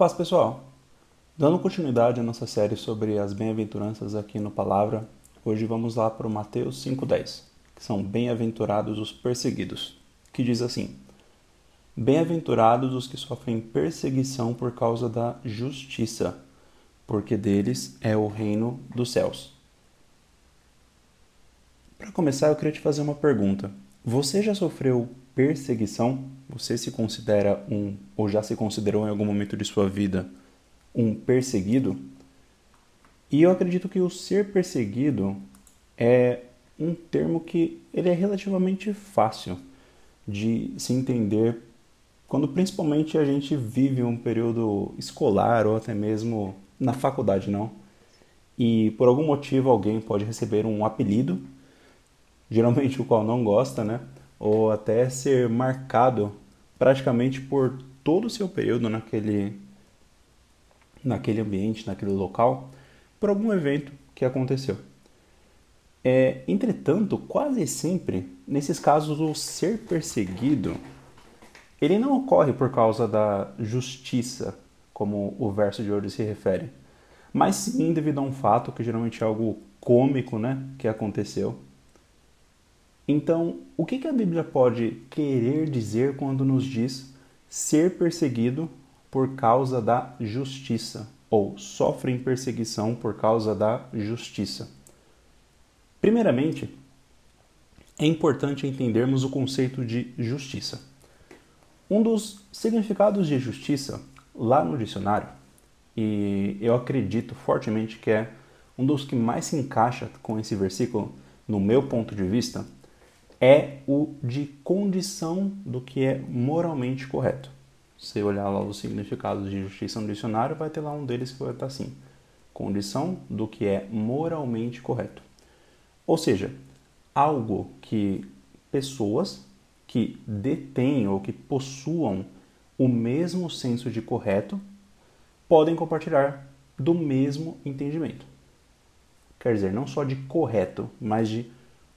Paz, pessoal! Dando continuidade à nossa série sobre as bem-aventuranças aqui no Palavra, hoje vamos lá para o Mateus 5,10, que são bem-aventurados os perseguidos, que diz assim: Bem-aventurados os que sofrem perseguição por causa da justiça, porque deles é o reino dos céus. Para começar, eu queria te fazer uma pergunta. Você já sofreu perseguição? Você se considera um, ou já se considerou em algum momento de sua vida, um perseguido? E eu acredito que o ser perseguido é um termo que ele é relativamente fácil de se entender quando principalmente a gente vive um período escolar ou até mesmo na faculdade, não? E por algum motivo alguém pode receber um apelido geralmente o qual não gosta, né? Ou até ser marcado praticamente por todo o seu período naquele, naquele ambiente, naquele local, por algum evento que aconteceu. É, entretanto, quase sempre, nesses casos, o ser perseguido, ele não ocorre por causa da justiça, como o verso de hoje se refere, mas sim devido a um fato que geralmente é algo cômico, né, que aconteceu, então, o que, a Bíblia pode querer dizer quando nos diz ser perseguido por causa da justiça ou sofrem perseguição por causa da justiça? Primeiramente, é importante entendermos o conceito de justiça. Um dos significados de justiça lá no dicionário, e eu acredito fortemente que é um dos que mais se encaixa com esse versículo, no meu ponto de vista, é o de condição do que é moralmente correto. Se olhar lá os significados de justiça no dicionário, vai ter lá um deles que vai estar assim: condição do que é moralmente correto. Ou seja, algo que pessoas que detêm ou que possuam o mesmo senso de correto podem compartilhar do mesmo entendimento. Quer dizer, não só de correto, mas de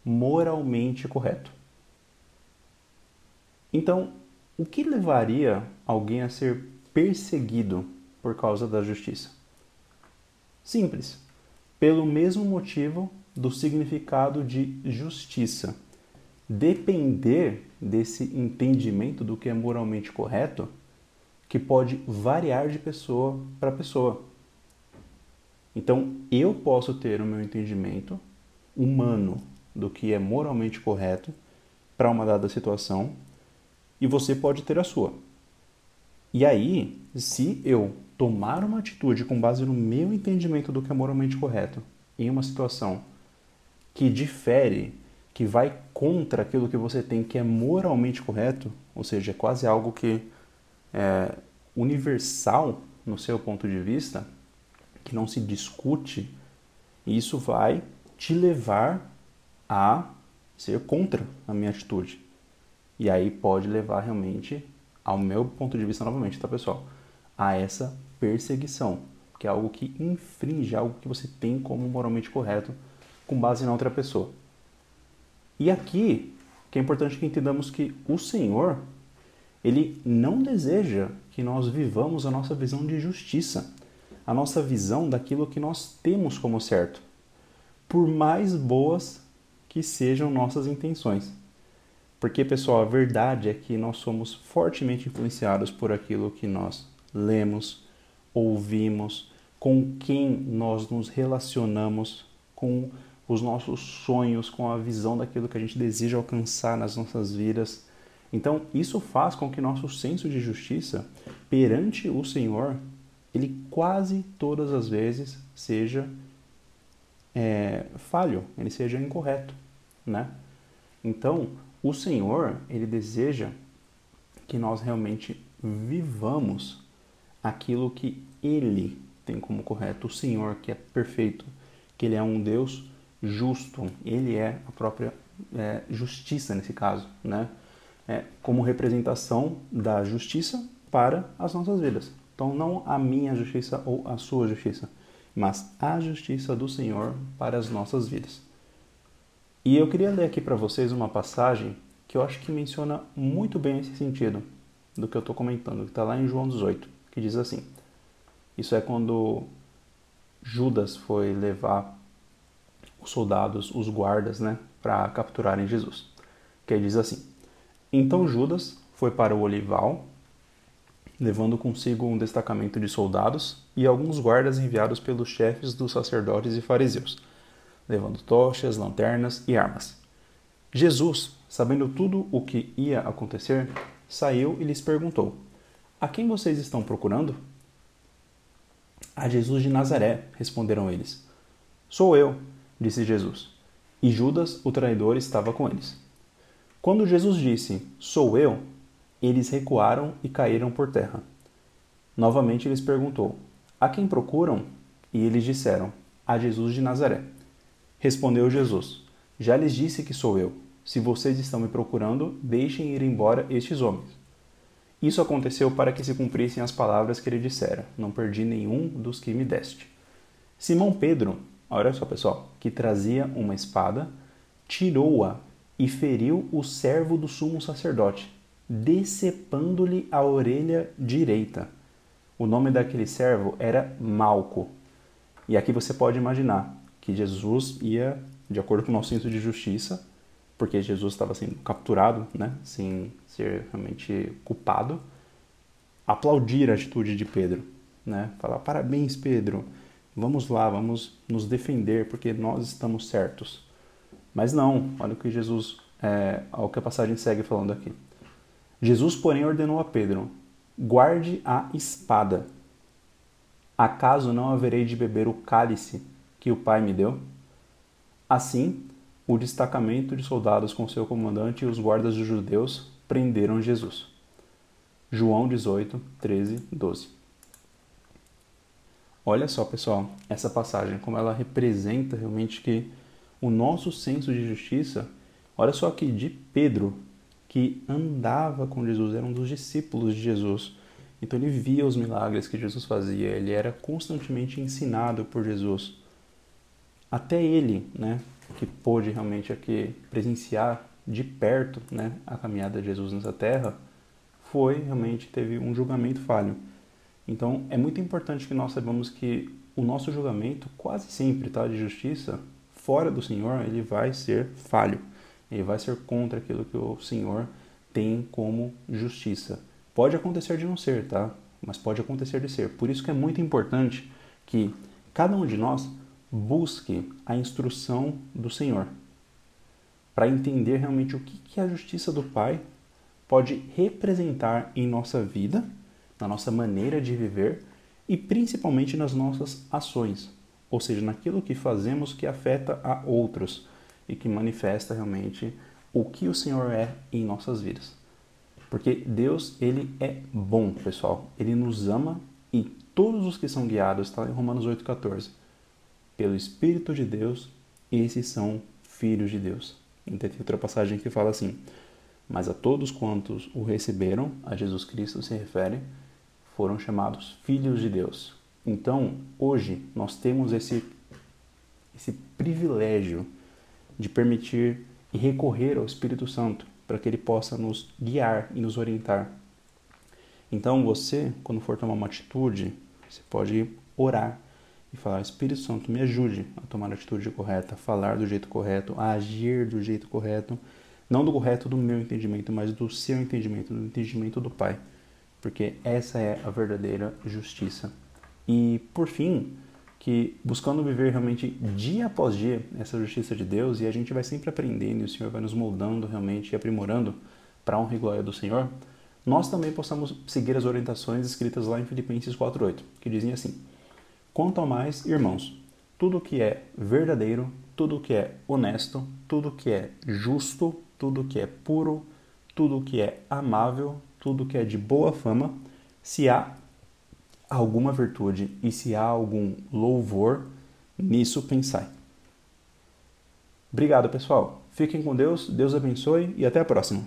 moralmente correto. Então, o que levaria alguém a ser perseguido por causa da justiça? Simples. Pelo mesmo motivo do significado de justiça. Depender desse entendimento do que é moralmente correto, que pode variar de pessoa para pessoa. Então, eu posso ter o meu entendimento humano do que é moralmente correto para uma dada situação e você pode ter a sua. E aí, se eu tomar uma atitude com base no meu entendimento do que é moralmente correto em uma situação que difere, que vai contra aquilo que você tem que é moralmente correto, ou seja, é quase algo que é universal no seu ponto de vista, que não se discute, isso vai te levar a ser contra a minha atitude. E aí pode levar realmente, ao meu ponto de vista novamente, tá pessoal? A essa perseguição, que é algo que infringe algo que você tem como moralmente correto com base na outra pessoa. E aqui, que é importante que entendamos que o Senhor, ele não deseja que nós vivamos a nossa visão de justiça, a nossa visão daquilo que nós temos como certo. Por mais boas que sejam nossas intenções. Porque, pessoal, a verdade é que nós somos fortemente influenciados por aquilo que nós lemos, ouvimos, com quem nós nos relacionamos, com os nossos sonhos, com a visão daquilo que a gente deseja alcançar nas nossas vidas. Então, isso faz com que nosso senso de justiça perante o Senhor, ele quase todas as vezes seja é, falho, ele seja incorreto né? Então, o Senhor, ele deseja que nós realmente vivamos aquilo que ele tem como correto. O Senhor, que é perfeito, que ele é um Deus justo, ele é a própria é, justiça nesse caso, né? É, como representação da justiça para as nossas vidas. Então, não a minha justiça ou a sua justiça, mas a justiça do Senhor para as nossas vidas. E eu queria ler aqui para vocês uma passagem que eu acho que menciona muito bem esse sentido do que eu estou comentando, que está lá em João 18, que diz assim: Isso é quando Judas foi levar os soldados, os guardas, né, para capturarem Jesus. Que diz assim: Então Judas foi para o olival, levando consigo um destacamento de soldados e alguns guardas enviados pelos chefes dos sacerdotes e fariseus, levando tochas, lanternas e armas. Jesus, sabendo tudo o que ia acontecer, saiu e lhes perguntou: A quem vocês estão procurando? A Jesus de Nazaré, responderam eles. Sou eu, disse Jesus. E Judas, o traidor, estava com eles. Quando Jesus disse: Sou eu, eles recuaram e caíram por terra. Novamente lhes perguntou: A quem procuram? E eles disseram: A Jesus de Nazaré. Respondeu Jesus: Já lhes disse que sou eu. Se vocês estão me procurando, deixem ir embora estes homens. Isso aconteceu para que se cumprissem as palavras que ele dissera: Não perdi nenhum dos que me deste. Simão Pedro, olha só pessoal, que trazia uma espada, tirou-a e feriu o servo do sumo sacerdote, decepando-lhe a orelha direita. O nome daquele servo era Malco. E aqui você pode imaginar que Jesus ia, de acordo com o nosso senso de justiça, porque Jesus estava sendo capturado, né, sem ser realmente culpado, aplaudir a atitude de Pedro, né, falar parabéns Pedro, vamos lá, vamos nos defender porque nós estamos certos. Mas não, olha o que Jesus, é, o que a passagem segue falando aqui. Jesus, porém, ordenou a Pedro: guarde a espada. Acaso não haverei de beber o cálice que o Pai me deu? Assim, o destacamento de soldados com seu comandante e os guardas dos judeus prenderam Jesus. João 18, 13, 12. Olha só, pessoal, essa passagem, como ela representa realmente que o nosso senso de justiça, olha só aqui, de Pedro, que andava com Jesus, era um dos discípulos de Jesus. Então ele via os milagres que Jesus fazia, ele era constantemente ensinado por Jesus. Até ele, né, que pôde realmente aqui presenciar de perto né, a caminhada de Jesus nessa terra, foi realmente teve um julgamento falho. Então é muito importante que nós saibamos que o nosso julgamento quase sempre, tá, de justiça, fora do Senhor, ele vai ser falho. Ele vai ser contra aquilo que o Senhor tem como justiça. Pode acontecer de não ser, tá? Mas pode acontecer de ser. Por isso que é muito importante que cada um de nós busque a instrução do Senhor, para entender realmente o que, que a justiça do Pai pode representar em nossa vida, na nossa maneira de viver e principalmente nas nossas ações, ou seja, naquilo que fazemos que afeta a outros e que manifesta realmente o que o Senhor é em nossas vidas. Porque Deus, ele é bom, pessoal. Ele nos ama e todos os que são guiados, está em Romanos 8,14 pelo Espírito de Deus, esses são filhos de Deus. Então, tem outra passagem que fala assim: Mas a todos quantos o receberam, a Jesus Cristo se refere, foram chamados filhos de Deus. Então, hoje, nós temos esse, esse privilégio de permitir e recorrer ao Espírito Santo para que ele possa nos guiar e nos orientar. Então, você, quando for tomar uma atitude, você pode orar e falar: Espírito Santo, me ajude a tomar a atitude correta, a falar do jeito correto, a agir do jeito correto, não do correto do meu entendimento, mas do seu entendimento, do entendimento do Pai, porque essa é a verdadeira justiça. E por fim, que buscando viver realmente dia após dia essa justiça de Deus, e a gente vai sempre aprendendo, e o Senhor vai nos moldando realmente e aprimorando para a honra e glória do Senhor, nós também possamos seguir as orientações escritas lá em Filipenses 4:8, que dizem assim: Quanto mais, irmãos, tudo que é verdadeiro, tudo que é honesto, tudo que é justo, tudo que é puro, tudo que é amável, tudo que é de boa fama, se há alguma virtude e se há algum louvor, nisso pensai. Obrigado, pessoal. Fiquem com Deus, Deus abençoe e até a próxima.